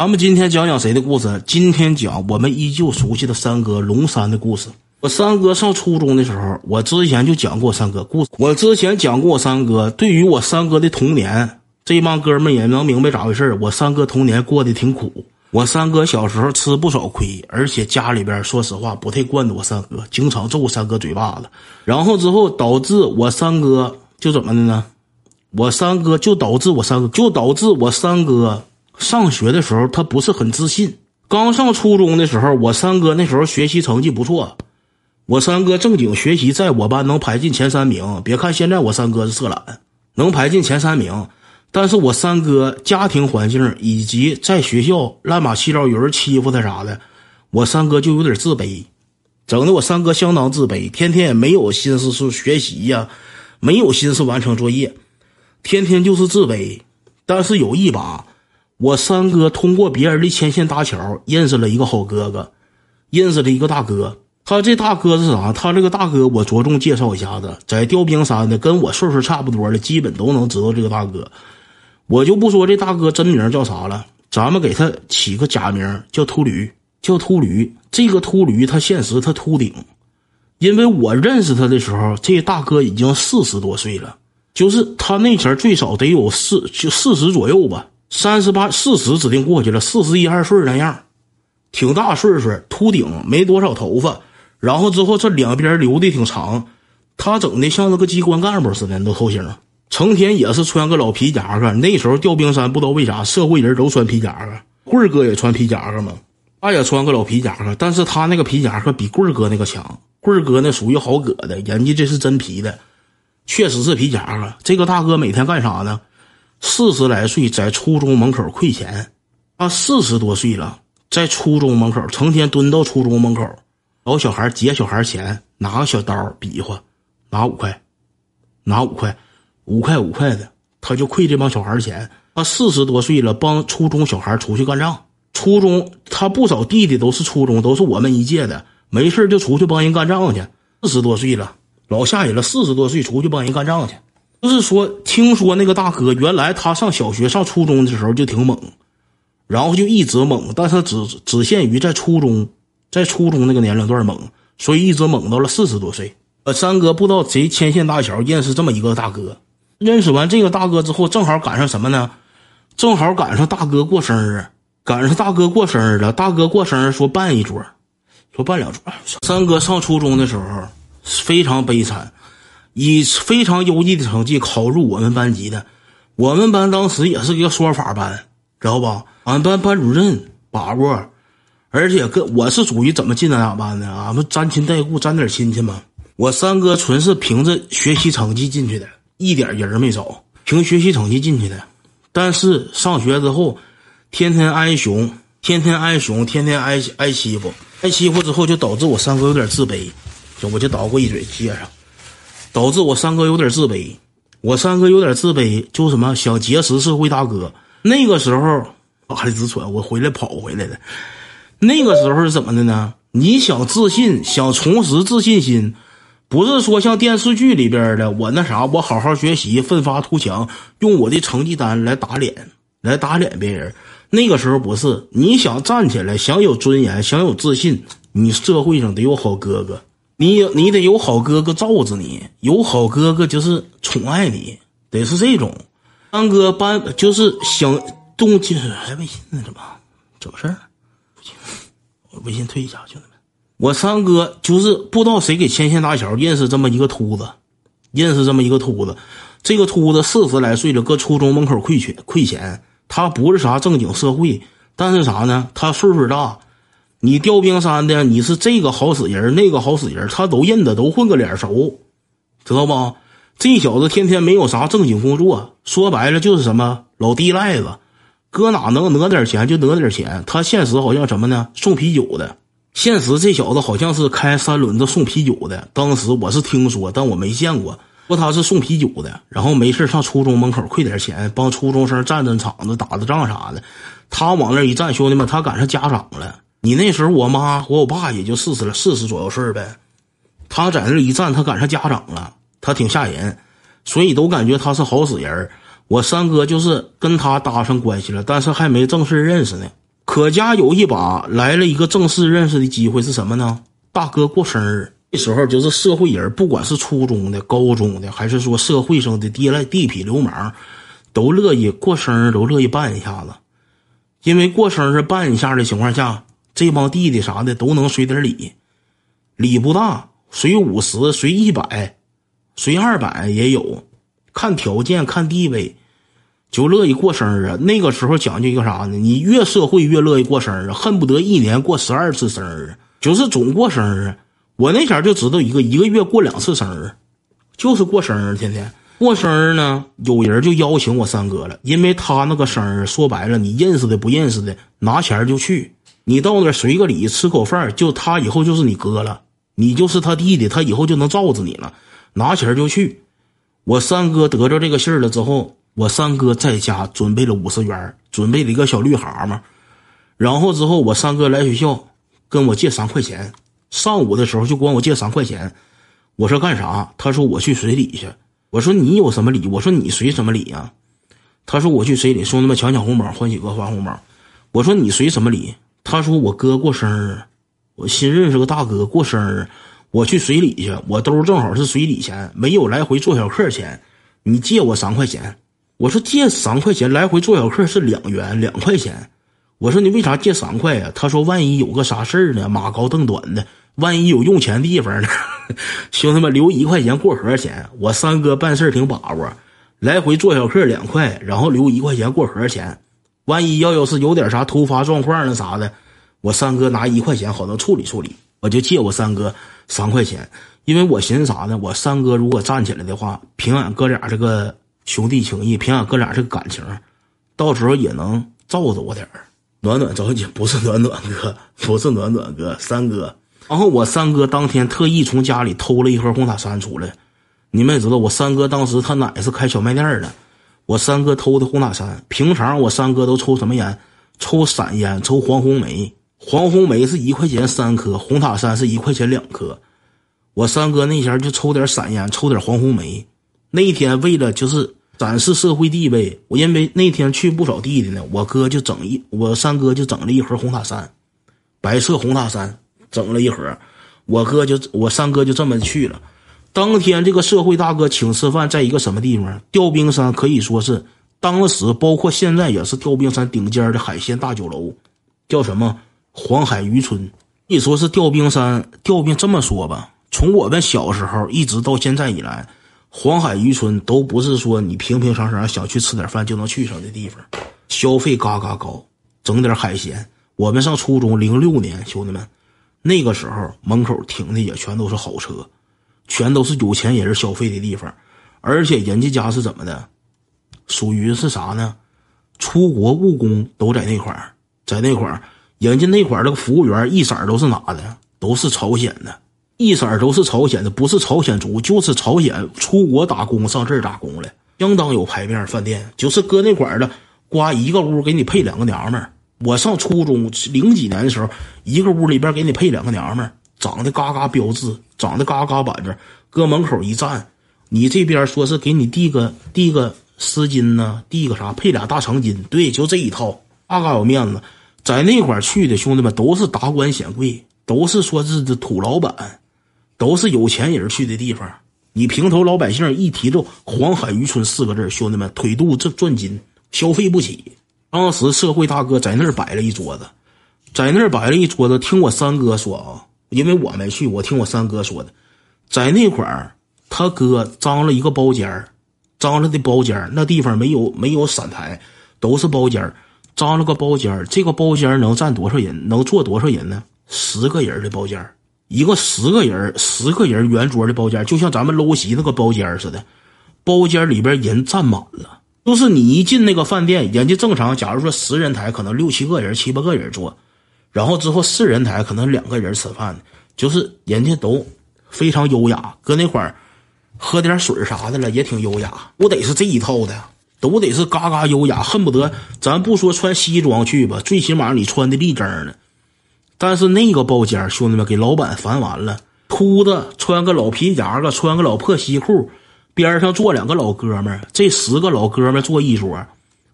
咱们今天讲讲谁的故事？今天讲我们依旧熟悉的三哥龙三的故事。我三哥上初中的时候，我之前就讲过三哥故事。我之前讲过我三哥，对于我三哥的童年，这帮哥们也能明白咋回事我三哥童年过得挺苦。我三哥小时候吃不少亏，而且家里边说实话不太惯着我三哥，经常揍我三哥嘴巴子。然后之后导致我三哥就怎么的呢？我三哥就导致我三哥就导致我三哥。上学的时候，他不是很自信。刚上初中的时候，我三哥那时候学习成绩不错，我三哥正经学习，在我班能排进前三名。别看现在我三哥是色懒，能排进前三名，但是我三哥家庭环境以及在学校乱八七糟有人欺负他啥的，我三哥就有点自卑，整的我三哥相当自卑，天天也没有心思是学习呀，没有心思完成作业，天天就是自卑。但是有一把。我三哥通过别人的牵线搭桥，认识了一个好哥哥，认识了一个大哥。他这大哥是啥？他这个大哥，我着重介绍一下子，在调兵山的，跟我岁数差不多的，基本都能知道这个大哥。我就不说这大哥真名叫啥了，咱们给他起个假名叫秃驴，叫秃驴。这个秃驴他现实他秃顶，因为我认识他的时候，这大哥已经四十多岁了，就是他那前最少得有四就四十左右吧。三十八、四十指定过去了，四十一二岁那样，挺大岁数，秃顶，没多少头发，然后之后这两边留的挺长，他整的像那个机关干部似的，那头型，成天也是穿个老皮夹克。那时候调兵山不知道为啥社会人都穿皮夹克，棍哥也穿皮夹克嘛，他也穿个老皮夹克，但是他那个皮夹克比棍哥那个强，棍哥那属于好搁的，人家这是真皮的，确实是皮夹克。这个大哥每天干啥呢？四十来岁，在初中门口亏钱，他四十多岁了，在初中门口成天蹲到初中门口，老小孩劫小孩钱，拿个小刀比划，拿五块，拿五块，五块五块的，他就亏这帮小孩钱。他四十多岁了，帮初中小孩出去干仗。初中他不少弟弟都是初中，都是我们一届的，没事就出去帮人干仗去。四十多岁了，老吓人了，四十多岁出去帮人干仗去。就是说，听说那个大哥原来他上小学、上初中的时候就挺猛，然后就一直猛，但是只只限于在初中，在初中那个年龄段猛，所以一直猛到了四十多岁。呃，三哥不知道谁牵线搭桥认识这么一个大哥，认识完这个大哥之后，正好赶上什么呢？正好赶上大哥过生日，赶上大哥过生日了。大哥过生日说办一桌，说办两桌。三哥上初中的时候非常悲惨。以非常优异的成绩考入我们班级的，我们班当时也是一个说法班，知道吧？俺班班主任把握，而且跟我是属于怎么进俺俩班的？俺们沾亲带故，沾点亲戚嘛。我三哥纯是凭着学习成绩进去的，一点人没找，凭学习成绩进去的。但是上学之后，天天挨熊，天天挨熊，天天挨挨欺负，挨欺负之后就导致我三哥有点自卑，就我就捣过一嘴接上。导致我三哥有点自卑，我三哥有点自卑，就什么想结识社会大哥。那个时候我还直喘，我回来跑回来的。那个时候是怎么的呢？你想自信，想重拾自信心，不是说像电视剧里边的我那啥，我好好学习，奋发图强，用我的成绩单来打脸，来打脸别人。那个时候不是，你想站起来，想有尊严，想有自信，你社会上得有好哥哥。你你得有好哥哥罩着你，有好哥哥就是宠爱你，得是这种。三哥班就是想动机，还微信呢？怎么怎么事儿？不行，我微信退一下，兄弟们。我三哥就是不知道谁给牵线搭桥，认识这么一个秃子，认识这么一个秃子。这个秃子四十来岁了，搁初中门口亏钱亏钱。他不是啥正经社会，但是啥呢？他岁数大。你调兵山的，你是这个好使人，那个好使人，他都认得，都混个脸熟，知道不？这小子天天没有啥正经工作，说白了就是什么老地赖子，搁哪能讹点钱就讹点钱。他现实好像什么呢？送啤酒的，现实这小子好像是开三轮子送啤酒的。当时我是听说，但我没见过，说他是送啤酒的，然后没事上初中门口亏点钱，帮初中生站站场子、打打仗啥的。他往那一站，兄弟们，他赶上家长了。你那时候，我妈和我爸也就四十了，四十左右岁呗。他在那一站，他赶上家长了，他挺吓人，所以都感觉他是好使人。我三哥就是跟他搭上关系了，但是还没正式认识呢。可家有一把来了一个正式认识的机会是什么呢？大哥过生日，那时候就是社会人，不管是初中的、高中的，还是说社会上的地赖地痞流氓，都乐意过生日，都乐意办一下子。因为过生日办一下的情况下，这帮弟弟啥的都能随点礼，礼不大，随五十、随一百、随二百也有，看条件、看地位。就乐意过生日，那个时候讲究一个啥呢？你越社会越乐意过生日，恨不得一年过十二次生日，就是总过生日。我那前就知道一个，一个月过两次生日，就是过生日，天天过生日呢。有人就邀请我三哥了，因为他那个生日说白了，你认识的不认识的，拿钱就去，你到那随个礼，吃口饭，就他以后就是你哥了，你就是他弟弟，他以后就能罩着你了，拿钱就去。我三哥得着这个信儿了之后。我三哥在家准备了五十元，准备了一个小绿蛤蟆，然后之后我三哥来学校跟我借三块钱，上午的时候就管我借三块钱，我说干啥？他说我去随礼去。我说你有什么礼？我说你随什么礼呀？他说我去随礼，兄弟们抢抢红包，欢喜哥发红包。我说你随什么礼？他说我哥过生日，我新认识个大哥过生日，我去随礼去，我兜正好是随礼钱，没有来回坐小客钱，你借我三块钱。我说借三块钱来回坐小客是两元两块钱，我说你为啥借三块呀？他说万一有个啥事儿呢？马高凳短的，万一有用钱地方呢？兄弟们留一块钱过河钱。我三哥办事挺把握，来回坐小客两块，然后留一块钱过河钱。万一要要是有点啥突发状况那啥的，我三哥拿一块钱好能处理处理。我就借我三哥三块钱，因为我寻思啥呢？我三哥如果站起来的话，凭俺哥俩这个。兄弟情谊，凭俺哥俩这个感情，到时候也能罩着我点儿，暖暖着急，不是暖暖哥，不是暖暖哥，三哥。然后我三哥当天特意从家里偷了一盒红塔山出来。你们也知道，我三哥当时他奶是开小卖店的，我三哥偷的红塔山。平常我三哥都抽什么烟？抽散烟，抽黄红梅。黄红梅是一块钱三颗，红塔山是一块钱两颗。我三哥那前就抽点散烟，抽点黄红梅。那一天为了就是。展示社会地位，我因为那天去不少弟弟呢，我哥就整一，我三哥就整了一盒红塔山，白色红塔山整了一盒，我哥就我三哥就这么去了。当天这个社会大哥请吃饭，在一个什么地方？调兵山可以说是当时，包括现在也是调兵山顶尖的海鲜大酒楼，叫什么黄海渔村。你说是调兵山，调兵这么说吧，从我们小时候一直到现在以来。黄海渔村都不是说你平平常常想去吃点饭就能去上的地方，消费嘎嘎高，整点海鲜。我们上初中零六年，兄弟们，那个时候门口停的也全都是好车，全都是有钱人消费的地方，而且人家家是怎么的，属于是啥呢？出国务工都在那块儿，在那块儿，人家那块儿那个服务员一色都是哪的？都是朝鲜的。一色都是朝鲜的，不是朝鲜族，就是朝鲜出国打工上这儿打工来，相当有牌面。饭店就是搁那块儿的，刮一个屋给你配两个娘们儿。我上初中零几年的时候，一个屋里边给你配两个娘们儿，长得嘎嘎标致，长得嘎嘎板正，搁门口一站，你这边说是给你递个递个丝巾呢，递个啥，配俩大长巾，对，就这一套，嘎嘎有面子。在那块去的兄弟们都是达官显贵，都是说是这土老板。都是有钱人去的地方，你平头老百姓一提到黄海渔村四个字，兄弟们腿肚子转筋，消费不起。当时社会大哥在那儿摆了一桌子，在那儿摆了一桌子。听我三哥说啊，因为我没去，我听我三哥说的，在那块儿他哥张了一个包间儿，张了的包间儿，那地方没有没有散台，都是包间儿，张了个包间儿。这个包间儿能站多少人？能坐多少人呢？十个人的包间儿。一个十个人十个人圆桌的包间儿，就像咱们搂席那个包间儿似的，包间里边人站满了。就是你一进那个饭店，人家正常，假如说十人台，可能六七个人、七八个人坐，然后之后四人台可能两个人吃饭，就是人家都非常优雅，搁那块儿喝点水啥的了，也挺优雅。我得是这一套的，都得是嘎嘎优雅，恨不得咱不说穿西装去吧，最起码你穿的立正的。但是那个包间，兄弟们给老板烦完了。秃子穿个老皮夹克，穿个老破西裤，边上坐两个老哥们这十个老哥们坐一桌，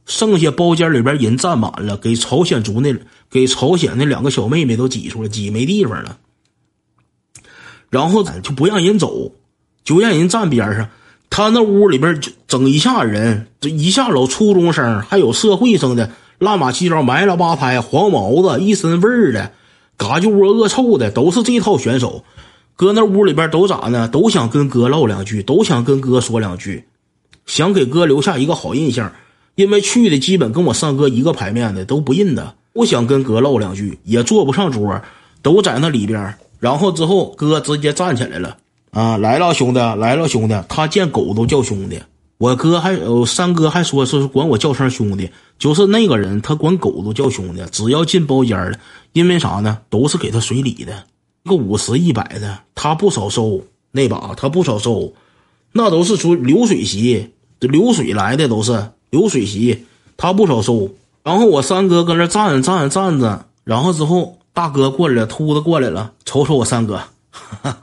剩下包间里边人站满了，给朝鲜族那给朝鲜那两个小妹妹都挤出来，挤没地方了。然后就不让人走，就让人站边上。他那屋里边就整一下人，这一下老初中生，还有社会生的，乱码七糟，埋了吧胎，黄毛子，一身味儿的，嘎就窝恶臭的，都是这套选手。搁那屋里边都咋呢？都想跟哥唠两句，都想跟哥说两句，想给哥留下一个好印象。因为去的基本跟我三哥一个牌面的都不认得，不想跟哥唠两句，也坐不上桌，都在那里边。然后之后哥直接站起来了，啊，来了兄弟，来了兄弟。他见狗都叫兄弟，我哥还有三哥还说是管我叫声兄弟，就是那个人他管狗都叫兄弟，只要进包间了，因为啥呢？都是给他随礼的，个五十一百的，他不少收那把，他不少收，那都是出流水席，流水来的都是。流水席，他不少收。然后我三哥搁那站着站着站着，然后之后大哥过来了，秃子过来了，瞅瞅我三哥，哈哈。